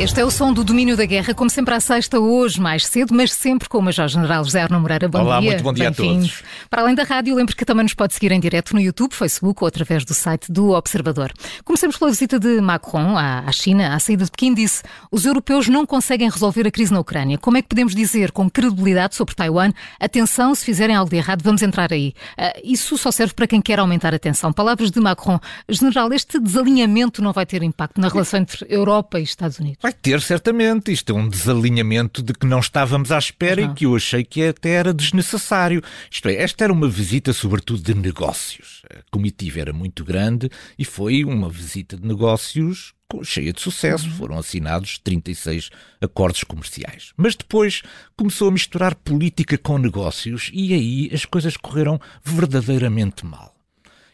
Este é o som do domínio da guerra, como sempre à sexta, hoje mais cedo, mas sempre com o Major-General José Arno Moreira. Bom Olá, dia. muito bom dia a todos. Para além da rádio, lembre que também nos pode seguir em direto no YouTube, Facebook ou através do site do Observador. Comecemos pela visita de Macron à China, à saída de Pequim, disse os europeus não conseguem resolver a crise na Ucrânia. Como é que podemos dizer com credibilidade sobre Taiwan, atenção, se fizerem algo de errado, vamos entrar aí. Uh, isso só serve para quem quer aumentar a tensão. Palavras de Macron. General, este desalinhamento não vai ter impacto na relação entre Europa e Estados Unidos? Vai ter, certamente. Isto é um desalinhamento de que não estávamos à espera e que eu achei que até era desnecessário. Isto é, esta era uma visita, sobretudo, de negócios. A comitiva era muito grande e foi uma visita de negócios cheia de sucesso. Uhum. Foram assinados 36 acordos comerciais. Mas depois começou a misturar política com negócios e aí as coisas correram verdadeiramente mal.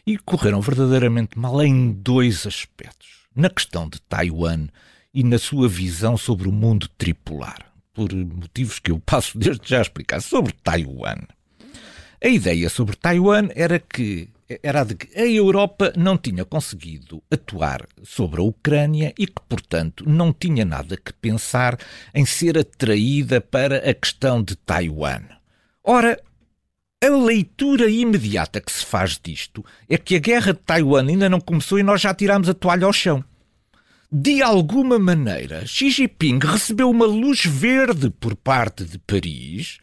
E correram verdadeiramente mal em dois aspectos. Na questão de Taiwan e na sua visão sobre o mundo tripolar, por motivos que eu passo desde já a explicar, sobre Taiwan. A ideia sobre Taiwan era que era de que a Europa não tinha conseguido atuar sobre a Ucrânia e que, portanto, não tinha nada que pensar em ser atraída para a questão de Taiwan. Ora, a leitura imediata que se faz disto é que a guerra de Taiwan ainda não começou e nós já tiramos a toalha ao chão de alguma maneira, Xi Jinping recebeu uma luz verde por parte de Paris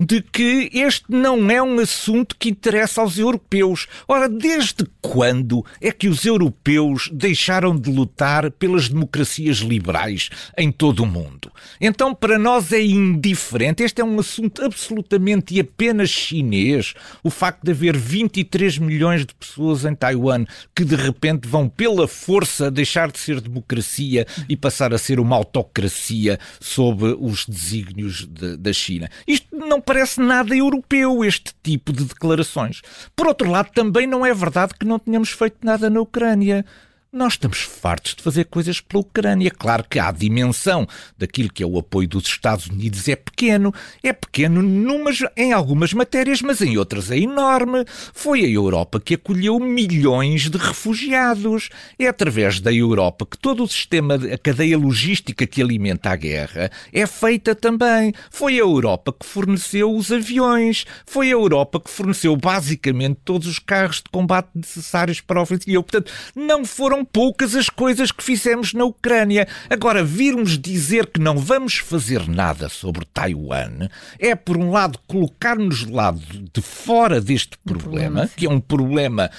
de que este não é um assunto que interessa aos europeus. Ora, desde quando é que os europeus deixaram de lutar pelas democracias liberais em todo o mundo? Então, para nós é indiferente. Este é um assunto absolutamente e apenas chinês. O facto de haver 23 milhões de pessoas em Taiwan que de repente vão pela força deixar de ser democracia e passar a ser uma autocracia sob os desígnios de, da China. Isto não parece nada europeu, este tipo de declarações. Por outro lado, também não é verdade que não tenhamos feito nada na Ucrânia. Nós estamos fartos de fazer coisas pela Ucrânia. Claro que a dimensão daquilo que é o apoio dos Estados Unidos é pequeno. É pequeno numas, em algumas matérias, mas em outras é enorme. Foi a Europa que acolheu milhões de refugiados. É através da Europa que todo o sistema, a cadeia logística que alimenta a guerra é feita também. Foi a Europa que forneceu os aviões. Foi a Europa que forneceu basicamente todos os carros de combate necessários para a ofensiva. Portanto, não foram foram poucas as coisas que fizemos na Ucrânia. Agora, virmos dizer que não vamos fazer nada sobre Taiwan é, por um lado, colocar-nos de lado de fora deste problema, problema que é um problema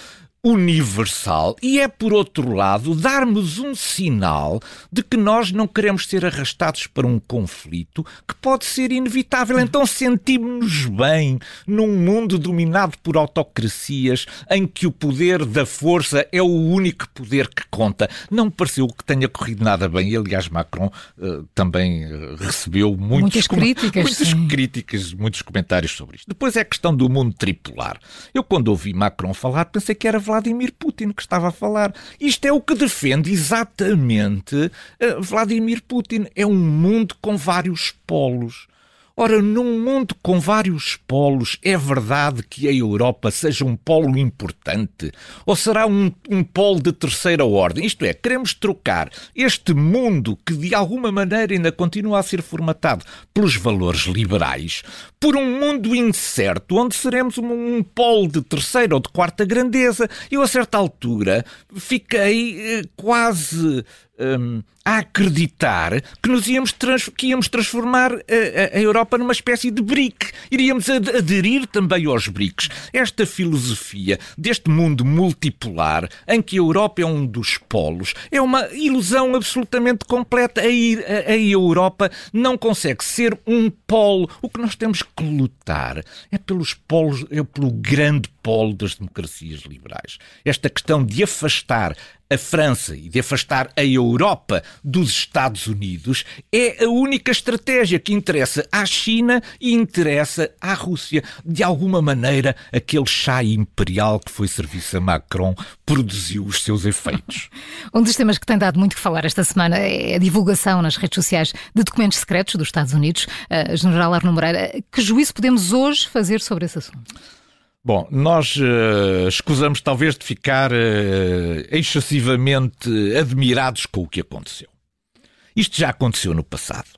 universal e é, por outro lado, darmos um sinal de que nós não queremos ser arrastados para um conflito que pode ser inevitável. Então sentimos-nos bem num mundo dominado por autocracias em que o poder da força é o único poder que conta. Não me pareceu que tenha corrido nada bem e, aliás, Macron uh, também uh, recebeu muitos muitas críticas, muitas críticas, muitos comentários sobre isto. Depois é a questão do mundo tripolar. Eu, quando ouvi Macron falar, pensei que era Vladimir Putin que estava a falar. Isto é o que defende exatamente uh, Vladimir Putin. É um mundo com vários polos. Ora, num mundo com vários polos, é verdade que a Europa seja um polo importante? Ou será um, um polo de terceira ordem? Isto é, queremos trocar este mundo que de alguma maneira ainda continua a ser formatado pelos valores liberais por um mundo incerto, onde seremos um, um polo de terceira ou de quarta grandeza. Eu, a certa altura, fiquei eh, quase um, a acreditar que nos íamos, trans, que íamos transformar a, a, a, Europa numa espécie de BRIC. Iríamos ad aderir também aos BRICS. Esta filosofia deste mundo multipolar, em que a Europa é um dos polos, é uma ilusão absolutamente completa. A, a, a Europa não consegue ser um polo. O que nós temos que lutar é pelos polos, é pelo grande polo das democracias liberais. Esta questão de afastar a França e de afastar a Europa dos Estados Unidos é a única estratégia que interessa à China e interessa à Rússia. De alguma maneira, aquele chá imperial que foi serviço a Macron produziu os seus efeitos. um dos temas que tem dado muito que falar esta semana é a divulgação nas redes sociais de documentos secretos dos Estados Unidos. Uh, General Arno Moreira, que juízo podemos hoje fazer sobre esse assunto? Bom, nós uh, escusamos talvez de ficar uh, excessivamente admirados com o que aconteceu. Isto já aconteceu no passado.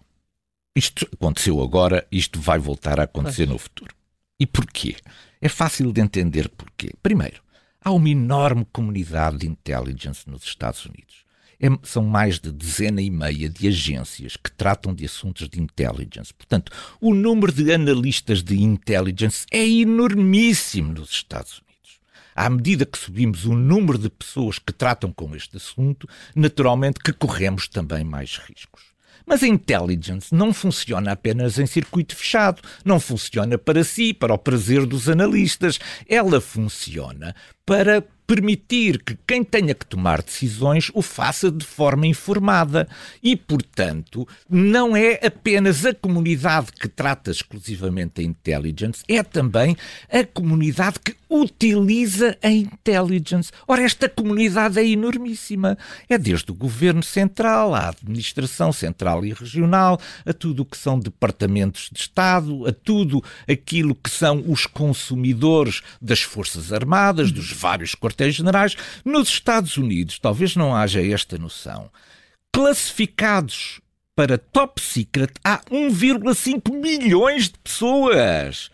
Isto aconteceu agora, isto vai voltar a acontecer no futuro. E porquê? É fácil de entender porquê. Primeiro, há uma enorme comunidade de intelligence nos Estados Unidos. É, são mais de dezena e meia de agências que tratam de assuntos de intelligence. Portanto, o número de analistas de intelligence é enormíssimo nos Estados Unidos. À medida que subimos o número de pessoas que tratam com este assunto, naturalmente que corremos também mais riscos. Mas a intelligence não funciona apenas em circuito fechado, não funciona para si, para o prazer dos analistas. Ela funciona para permitir que quem tenha que tomar decisões o faça de forma informada. E, portanto, não é apenas a comunidade que trata exclusivamente a intelligence, é também a comunidade que utiliza a intelligence. Ora, esta comunidade é enormíssima. É desde o governo central, à administração central e regional, a tudo o que são departamentos de Estado, a tudo aquilo que são os consumidores das Forças Armadas, dos vários quartéis quartéis-generais. Nos Estados Unidos, talvez não haja esta noção. Classificados para top secret há 1,5 milhões de pessoas.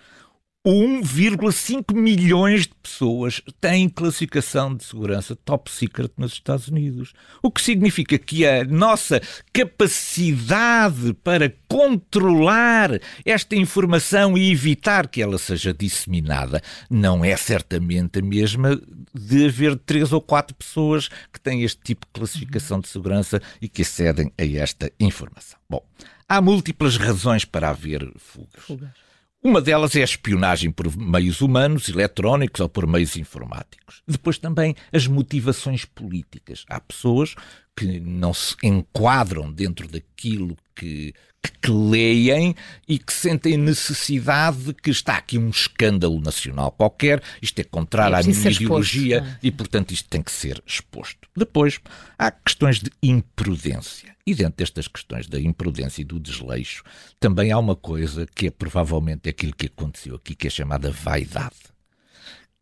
1,5 milhões de pessoas têm classificação de segurança top secret nos Estados Unidos. O que significa que a nossa capacidade para controlar esta informação e evitar que ela seja disseminada não é certamente a mesma de haver três ou quatro pessoas que têm este tipo de classificação de segurança e que acedem a esta informação. Bom, há múltiplas razões para haver fugas. fugas. Uma delas é a espionagem por meios humanos, eletrónicos ou por meios informáticos. Depois também as motivações políticas. Há pessoas que não se enquadram dentro daquilo que, que, leem e que sentem necessidade de que está aqui um escândalo nacional qualquer, isto é contrário é à minha ideologia exposto, é? e, portanto, isto tem que ser exposto. Depois, há questões de imprudência. E dentro destas questões da imprudência e do desleixo, também há uma coisa que é provavelmente aquilo que aconteceu aqui, que é chamada vaidade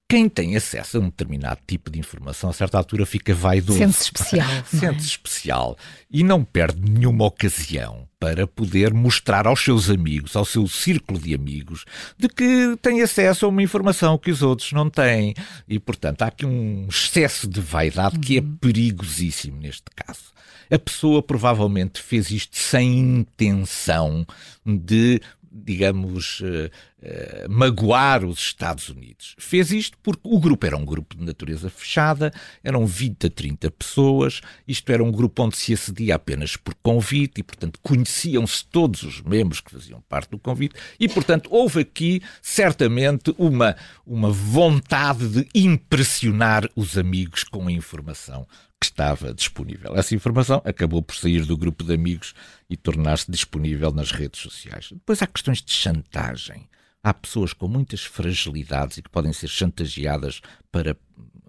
quem tem acesso a um determinado tipo de informação, a certa altura fica vaidoso. Sente-se especial. É? Sente-se especial e não perde nenhuma ocasião para poder mostrar aos seus amigos, ao seu círculo de amigos, de que tem acesso a uma informação que os outros não têm. E, portanto, há aqui um excesso de vaidade que é uhum. perigosíssimo neste caso. A pessoa provavelmente fez isto sem intenção de digamos, uh, uh, magoar os Estados Unidos. Fez isto porque o grupo era um grupo de natureza fechada, eram 20 a 30 pessoas, isto era um grupo onde se acedia apenas por convite e, portanto, conheciam-se todos os membros que faziam parte do convite e, portanto, houve aqui certamente uma, uma vontade de impressionar os amigos com a informação que estava disponível. Essa informação acabou por sair do grupo de amigos e tornar-se disponível nas redes sociais. Depois há questões de chantagem. Há pessoas com muitas fragilidades e que podem ser chantageadas para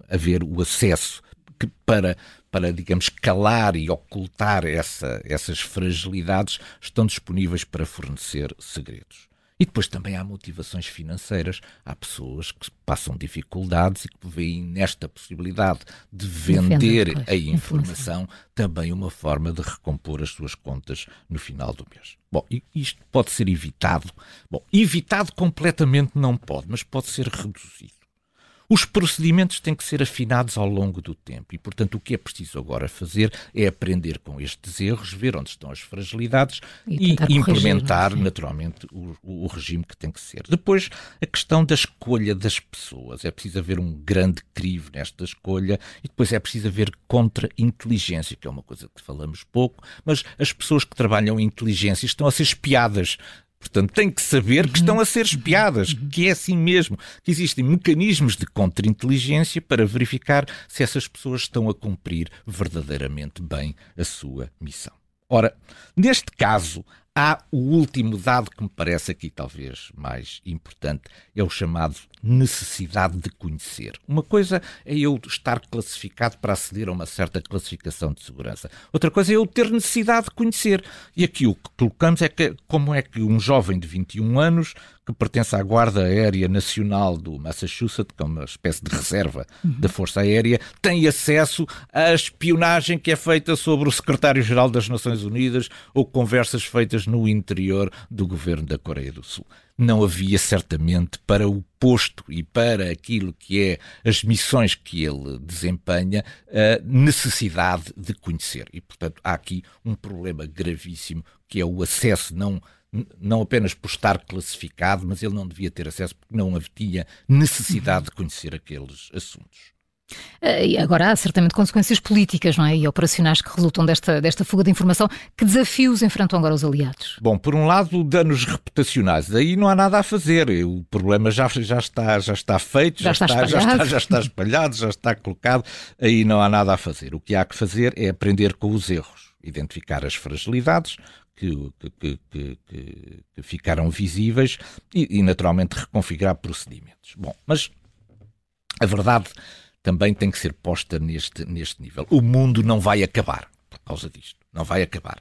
haver o acesso que para, para, digamos, calar e ocultar essa, essas fragilidades, estão disponíveis para fornecer segredos. E depois também há motivações financeiras. Há pessoas que passam dificuldades e que veem nesta possibilidade de vender a informação também uma forma de recompor as suas contas no final do mês. Bom, isto pode ser evitado. Bom, evitado completamente não pode, mas pode ser reduzido. Os procedimentos têm que ser afinados ao longo do tempo e, portanto, o que é preciso agora fazer é aprender com estes erros, ver onde estão as fragilidades e, e implementar, corrigir, naturalmente, o, o, regime que tem que ser. Depois, a questão da escolha das pessoas. É preciso haver um grande crivo nesta escolha e depois é preciso haver contra-inteligência, que é uma coisa que falamos pouco, mas as pessoas que trabalham em inteligência estão a ser espiadas Portanto, tem que saber que estão a ser espiadas, que é assim mesmo, que existem mecanismos de contra-inteligência para verificar se essas pessoas estão a cumprir verdadeiramente bem a sua missão. Ora, neste caso, há o último dado que me parece aqui talvez mais importante, é o chamado necessidade de conhecer. Uma coisa é eu estar classificado para aceder a uma certa classificação de segurança. Outra coisa é eu ter necessidade de conhecer. E aqui o que colocamos é que como é que um jovem de 21 anos que pertence à Guarda Aérea Nacional do Massachusetts, que é uma espécie de reserva uhum. da Força Aérea, tem acesso à espionagem que é feita sobre o secretário-geral das Nações Unidas ou conversas feitas no interior do governo da Coreia do Sul. Não havia certamente para o posto e para aquilo que é as missões que ele desempenha a necessidade de conhecer. E, portanto, há aqui um problema gravíssimo que é o acesso não não apenas por estar classificado, mas ele não devia ter acesso porque não havia necessidade de conhecer aqueles assuntos. Eh, e agora há certamente consequências políticas não é? e operacionais que resultam desta, desta fuga de informação. Que desafios enfrentam agora os aliados? Bom, por um lado, danos reputacionais. Aí não há nada a fazer. O problema já, já, está, já está feito, já, já, está, já, está, já está espalhado, já está colocado. Aí não há nada a fazer. O que há que fazer é aprender com os erros, identificar as fragilidades, que, que, que, que ficaram visíveis e, e, naturalmente, reconfigurar procedimentos. Bom, mas a verdade também tem que ser posta neste, neste nível. O mundo não vai acabar por causa disto. Não vai acabar.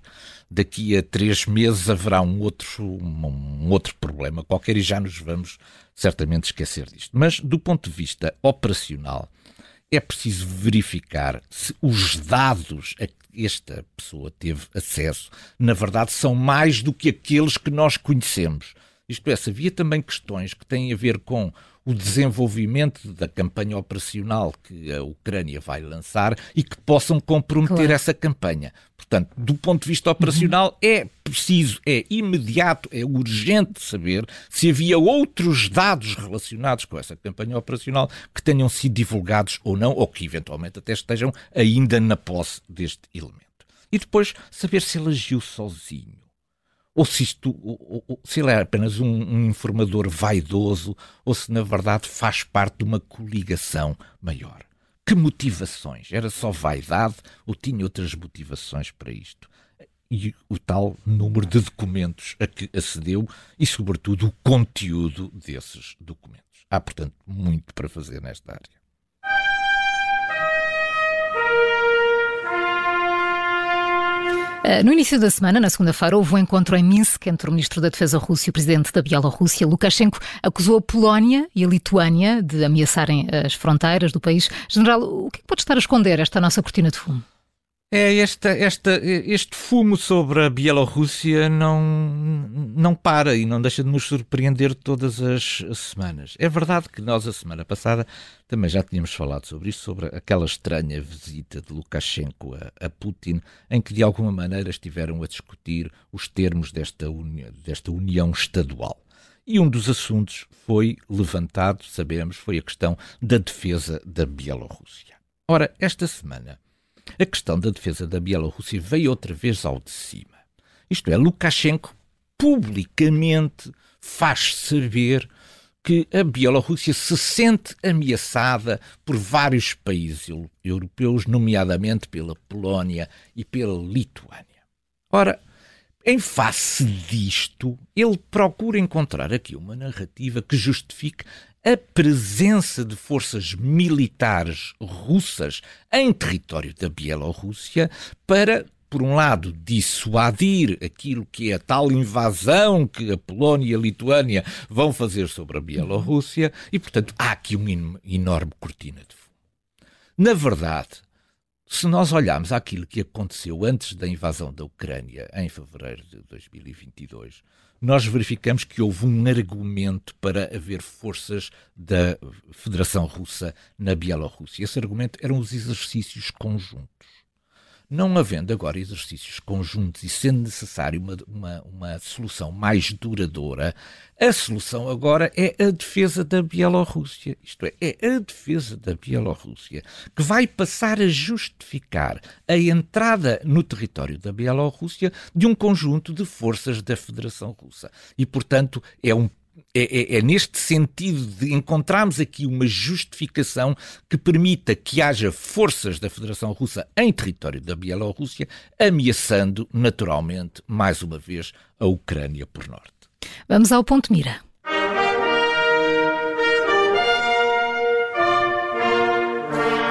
Daqui a três meses haverá um outro, um outro problema qualquer e já nos vamos certamente esquecer disto. Mas, do ponto de vista operacional, é preciso verificar se os dados a que esta pessoa teve acesso, na verdade, são mais do que aqueles que nós conhecemos. Isto é, havia também questões que têm a ver com o desenvolvimento da campanha operacional que a Ucrânia vai lançar e que possam comprometer claro. essa campanha. Portanto, do ponto de vista operacional, uhum. é preciso, é imediato, é urgente saber se havia outros dados relacionados com essa campanha operacional que tenham sido divulgados ou não, ou que eventualmente até estejam ainda na posse deste elemento. E depois saber se ele agiu sozinho ou se, isto, ou, ou, se ele é apenas um, um, informador vaidoso, ou se na verdade faz parte de uma coligação maior. Que motivações? Era só vaidade ou tinha outras motivações para isto? E o tal número de documentos a que acedeu e, sobretudo, o conteúdo desses documentos. Há, portanto, muito para fazer nesta área. No início da semana, na segunda-feira, houve um encontro em Minsk entre o ministro da Defesa russo e o presidente da Bielorrússia. Lukashenko acusou a Polónia e a Lituânia de ameaçarem as fronteiras do país. General, o que é pode estar a esconder esta nossa cortina de fumo? É esta, esta, este fumo sobre a Bielorrússia não, não para e não deixa de nos surpreender todas as semanas. É verdade que nós, a semana passada, também já tínhamos falado sobre isso, sobre aquela estranha visita de Lukashenko a, a Putin, em que de alguma maneira estiveram a discutir os termos desta, uni, desta união estadual. E um dos assuntos foi levantado, sabemos, foi a questão da defesa da Bielorrússia. Ora, esta semana a questão da defesa da Bielorrússia veio outra vez ao de cima. Isto é, Lukashenko publicamente faz saber que a Bielorrússia se sente ameaçada por vários países europeus, nomeadamente pela Polónia e pela Lituânia. Ora, em face disto, ele procura encontrar aqui uma narrativa que justifique a presença de forças militares russas em território da Bielorrússia para por um lado, dissuadir aquilo que é a tal invasão que a Polónia e a Lituânia vão fazer sobre a Bielorrússia, e, portanto, há aqui uma enorme cortina de fumo. Na verdade, se nós olharmos aquilo que aconteceu antes da invasão da Ucrânia, em fevereiro de 2022, nós verificamos que houve um argumento para haver forças da Federação Russa na Bielorrússia. Esse argumento eram os exercícios conjuntos. Não havendo agora exercícios conjuntos e sendo necessário uma, uma, uma, solução mais duradoura, a solução agora é a defesa da Bielorrússia. Isto é, é a defesa da Bielorrússia que vai passar a justificar a entrada no território da Bielorrússia de um conjunto de forças da Federação Russa. E, portanto, é um é, é, é, neste sentido de encontrarmos aqui uma justificação que permita que haja forças da Federação Russa em território da Bielorrússia, ameaçando naturalmente, mais uma vez, a Ucrânia por norte. Vamos ao ponto mira.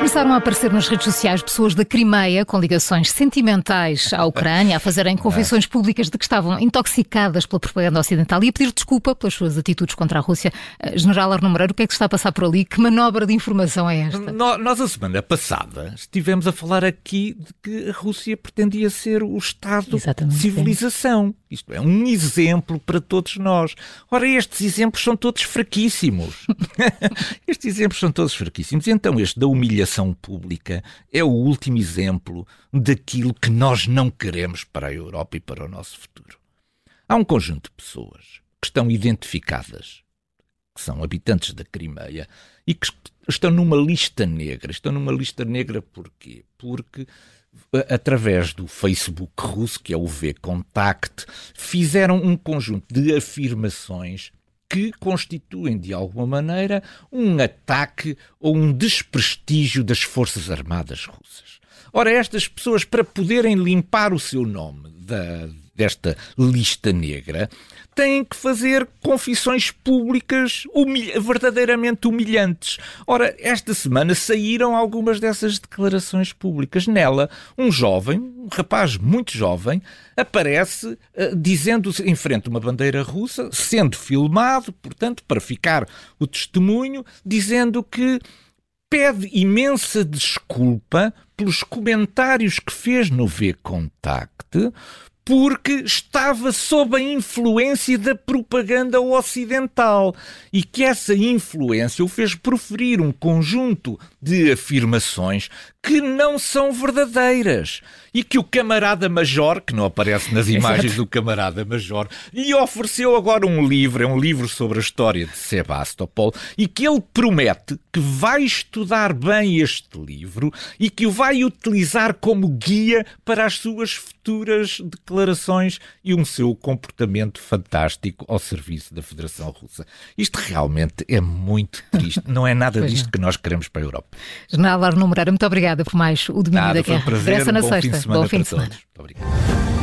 Começaram a aparecer nas redes sociais pessoas da Crimeia com ligações sentimentais à Ucrânia, a fazerem confissões públicas de que estavam intoxicadas pela propaganda ocidental e a pedir desculpa pelas suas atitudes contra a Rússia. Eh, General Arno Moreira, o que é que está a passar por ali? Que manobra de informação é esta? Nós, a semana passada, estivemos a falar aqui de que a Rússia pretendia ser o Estado Exatamente, de civilização. Sim. Isto é um exemplo para todos nós. Ora, estes exemplos são todos fraquíssimos. estes exemplos são todos fraquíssimos. Então, este da humilhação pública é o último exemplo daquilo que nós não queremos para a Europa e para o nosso futuro. Há um conjunto de pessoas que estão identificadas, que são habitantes da Crimeia e que estão numa lista negra. Estão numa lista negra porquê? Porque através do Facebook russo, que é o V-Contact, fizeram um conjunto de afirmações que constituem, de alguma maneira, um ataque ou um desprestígio das Forças Armadas russas. Ora, estas pessoas, para poderem limpar o seu nome da, desta lista negra, têm que fazer confissões públicas verdadeiramente humilhantes. Ora, esta semana saíram algumas dessas declarações públicas. Nela, um jovem, um rapaz muito jovem, aparece uh, dizendo em frente a uma bandeira russa, sendo filmado, portanto, para ficar o testemunho, dizendo que pede imensa desculpa pelos comentários que fez no V-Contact, porque estava sob a influência da propaganda ocidental e que essa influência o fez proferir um conjunto de afirmações que não são verdadeiras e que o camarada Major, que não aparece nas imagens do camarada Major, lhe ofereceu agora um livro, é um livro sobre a história de Sebastopol, e que ele promete que vai estudar bem este livro e que o vai utilizar como guia para as suas futuras declarações e um seu comportamento fantástico ao serviço da Federação Russa. Isto realmente é muito triste, não é nada disto que nós queremos para a Europa. General Arno Moreira, muito obrigada por mais o domínio Nada, da guerra. Um prazer, Regressa na bom sexta. Fim de semana bom fim de semana. Muito obrigado.